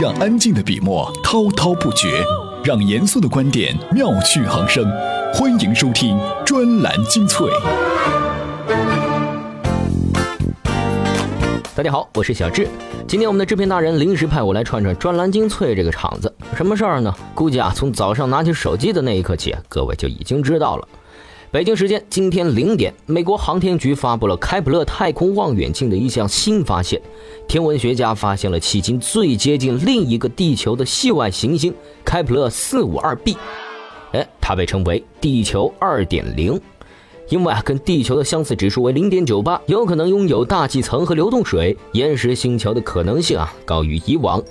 让安静的笔墨滔滔不绝，让严肃的观点妙趣横生。欢迎收听专栏精粹。大家好，我是小智。今天我们的制片大人临时派我来串串专栏精粹这个场子。什么事儿呢？估计啊，从早上拿起手机的那一刻起，各位就已经知道了。北京时间今天零点，美国航天局发布了开普勒太空望远镜的一项新发现。天文学家发现了迄今最接近另一个地球的系外行星开普勒四五二 b。哎，它被称为地球二点零，因为啊，跟地球的相似指数为零点九八，有可能拥有大气层和流动水、岩石星球的可能性啊，高于以往。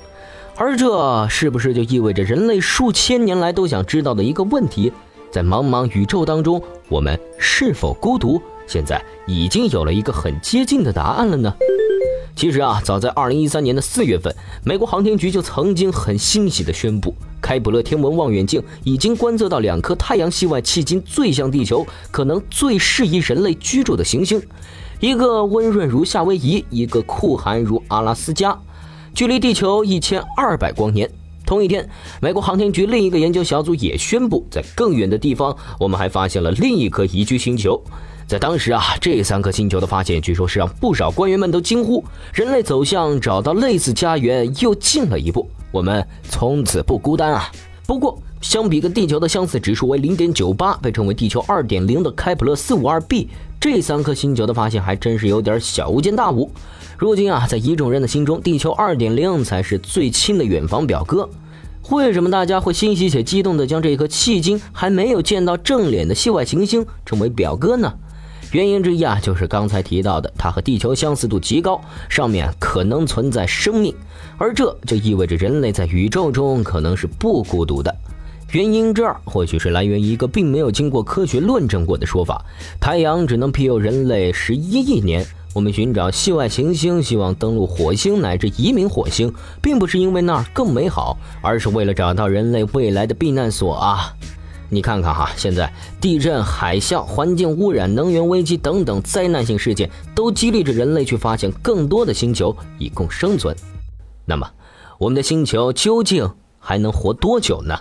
而这是不是就意味着人类数千年来都想知道的一个问题？在茫茫宇宙当中，我们是否孤独？现在已经有了一个很接近的答案了呢。其实啊，早在2013年的4月份，美国航天局就曾经很欣喜地宣布，开普勒天文望远镜已经观测到两颗太阳系外迄今最像地球、可能最适宜人类居住的行星，一个温润如夏威夷，一个酷寒如阿拉斯加，距离地球1200光年。同一天，美国航天局另一个研究小组也宣布，在更远的地方，我们还发现了另一颗宜居星球。在当时啊，这三颗星球的发现，据说是让不少官员们都惊呼：人类走向找到类似家园又近了一步，我们从此不孤单啊！不过，相比跟地球的相似指数为零点九八，被称为地球二点零的开普勒四五二 b，这三颗星球的发现还真是有点小巫见大巫。如今啊，在一众人的心中，地球二点零才是最亲的远房表哥。为什么大家会欣喜且激动地将这颗迄今还没有见到正脸的系外行星称为表哥呢？原因之一啊，就是刚才提到的，它和地球相似度极高，上面可能存在生命，而这就意味着人类在宇宙中可能是不孤独的。原因之二，或许是来源于一个并没有经过科学论证过的说法：太阳只能庇佑人类十一亿年。我们寻找系外行星，希望登陆火星乃至移民火星，并不是因为那儿更美好，而是为了找到人类未来的避难所啊！你看看哈，现在地震、海啸、环境污染、能源危机等等灾难性事件，都激励着人类去发现更多的星球以供生存。那么，我们的星球究竟还能活多久呢？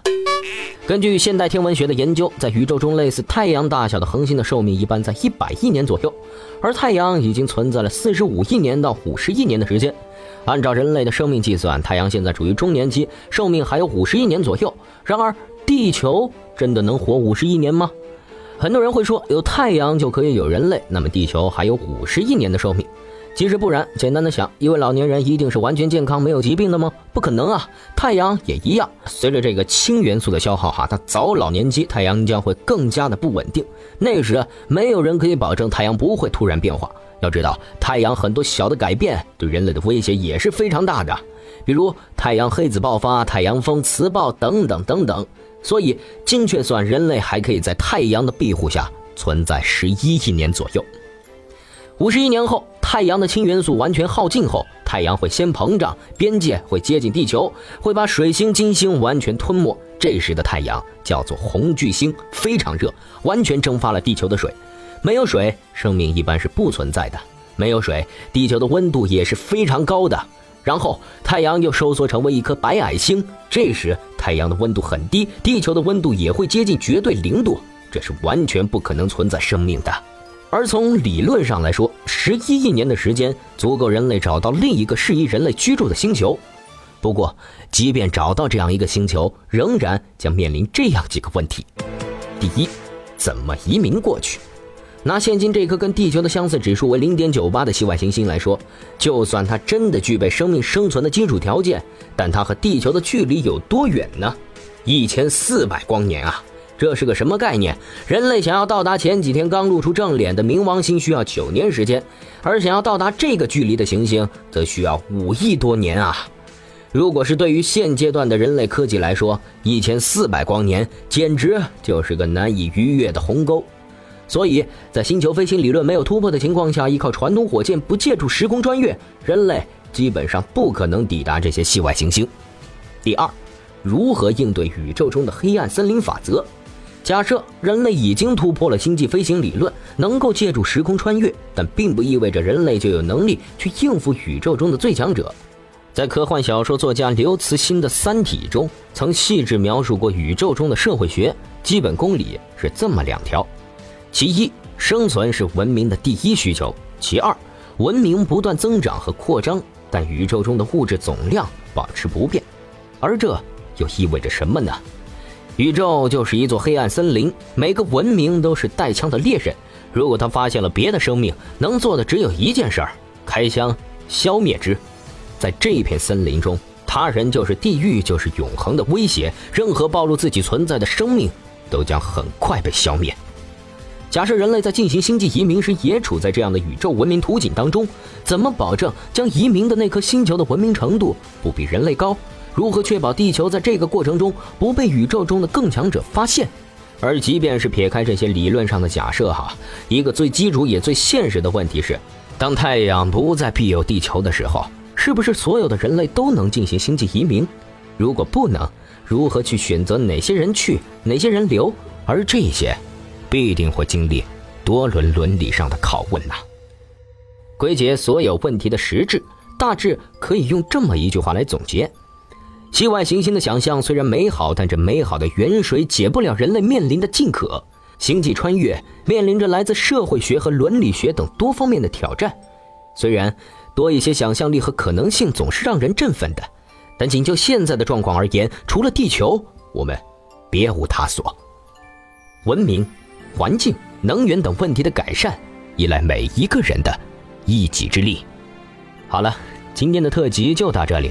根据现代天文学的研究，在宇宙中类似太阳大小的恒星的寿命一般在一百亿年左右，而太阳已经存在了四十五亿年到五十亿年的时间。按照人类的生命计算，太阳现在处于中年期，寿命还有五十亿年左右。然而，地球真的能活五十亿年吗？很多人会说，有太阳就可以有人类，那么地球还有五十亿年的寿命。其实不然，简单的想，一位老年人一定是完全健康、没有疾病的吗？不可能啊！太阳也一样，随着这个氢元素的消耗，哈，它早老年期太阳将会更加的不稳定。那时没有人可以保证太阳不会突然变化。要知道，太阳很多小的改变对人类的威胁也是非常大的，比如太阳黑子爆发、太阳风、磁暴等等等等。所以，精确算，人类还可以在太阳的庇护下存在十一亿年左右。五十一年后。太阳的氢元素完全耗尽后，太阳会先膨胀，边界会接近地球，会把水星、金星完全吞没。这时的太阳叫做红巨星，非常热，完全蒸发了地球的水。没有水，生命一般是不存在的。没有水，地球的温度也是非常高的。然后太阳又收缩成为一颗白矮星，这时太阳的温度很低，地球的温度也会接近绝对零度，这是完全不可能存在生命的。而从理论上来说，十一亿年的时间足够人类找到另一个适宜人类居住的星球。不过，即便找到这样一个星球，仍然将面临这样几个问题：第一，怎么移民过去？拿现今这颗跟地球的相似指数为零点九八的系外行星来说，就算它真的具备生命生存的基础条件，但它和地球的距离有多远呢？一千四百光年啊！这是个什么概念？人类想要到达前几天刚露出正脸的冥王星，需要九年时间；而想要到达这个距离的行星，则需要五亿多年啊！如果是对于现阶段的人类科技来说，一千四百光年简直就是个难以逾越的鸿沟。所以在星球飞行理论没有突破的情况下，依靠传统火箭不借助时空穿越，人类基本上不可能抵达这些系外行星。第二，如何应对宇宙中的黑暗森林法则？假设人类已经突破了星际飞行理论，能够借助时空穿越，但并不意味着人类就有能力去应付宇宙中的最强者。在科幻小说作家刘慈欣的《三体》中，曾细致描述过宇宙中的社会学基本公理是这么两条：其一，生存是文明的第一需求；其二，文明不断增长和扩张，但宇宙中的物质总量保持不变。而这又意味着什么呢？宇宙就是一座黑暗森林，每个文明都是带枪的猎人。如果他发现了别的生命，能做的只有一件事儿：开枪消灭之。在这片森林中，他人就是地狱，就是永恒的威胁。任何暴露自己存在的生命，都将很快被消灭。假设人类在进行星际移民时，也处在这样的宇宙文明图景当中，怎么保证将移民的那颗星球的文明程度不比人类高？如何确保地球在这个过程中不被宇宙中的更强者发现？而即便是撇开这些理论上的假设，哈，一个最基础也最现实的问题是：当太阳不再庇佑地球的时候。是不是所有的人类都能进行星际移民？如果不能，如何去选择哪些人去，哪些人留？而这些，必定会经历多轮伦理上的拷问呐。归结所有问题的实质，大致可以用这么一句话来总结：系外行星的想象虽然美好，但这美好的远水解不了人类面临的近渴。星际穿越面临着来自社会学和伦理学等多方面的挑战，虽然。多一些想象力和可能性总是让人振奋的，但仅就现在的状况而言，除了地球，我们别无他所。文明、环境、能源等问题的改善，依赖每一个人的一己之力。好了，今天的特辑就到这里，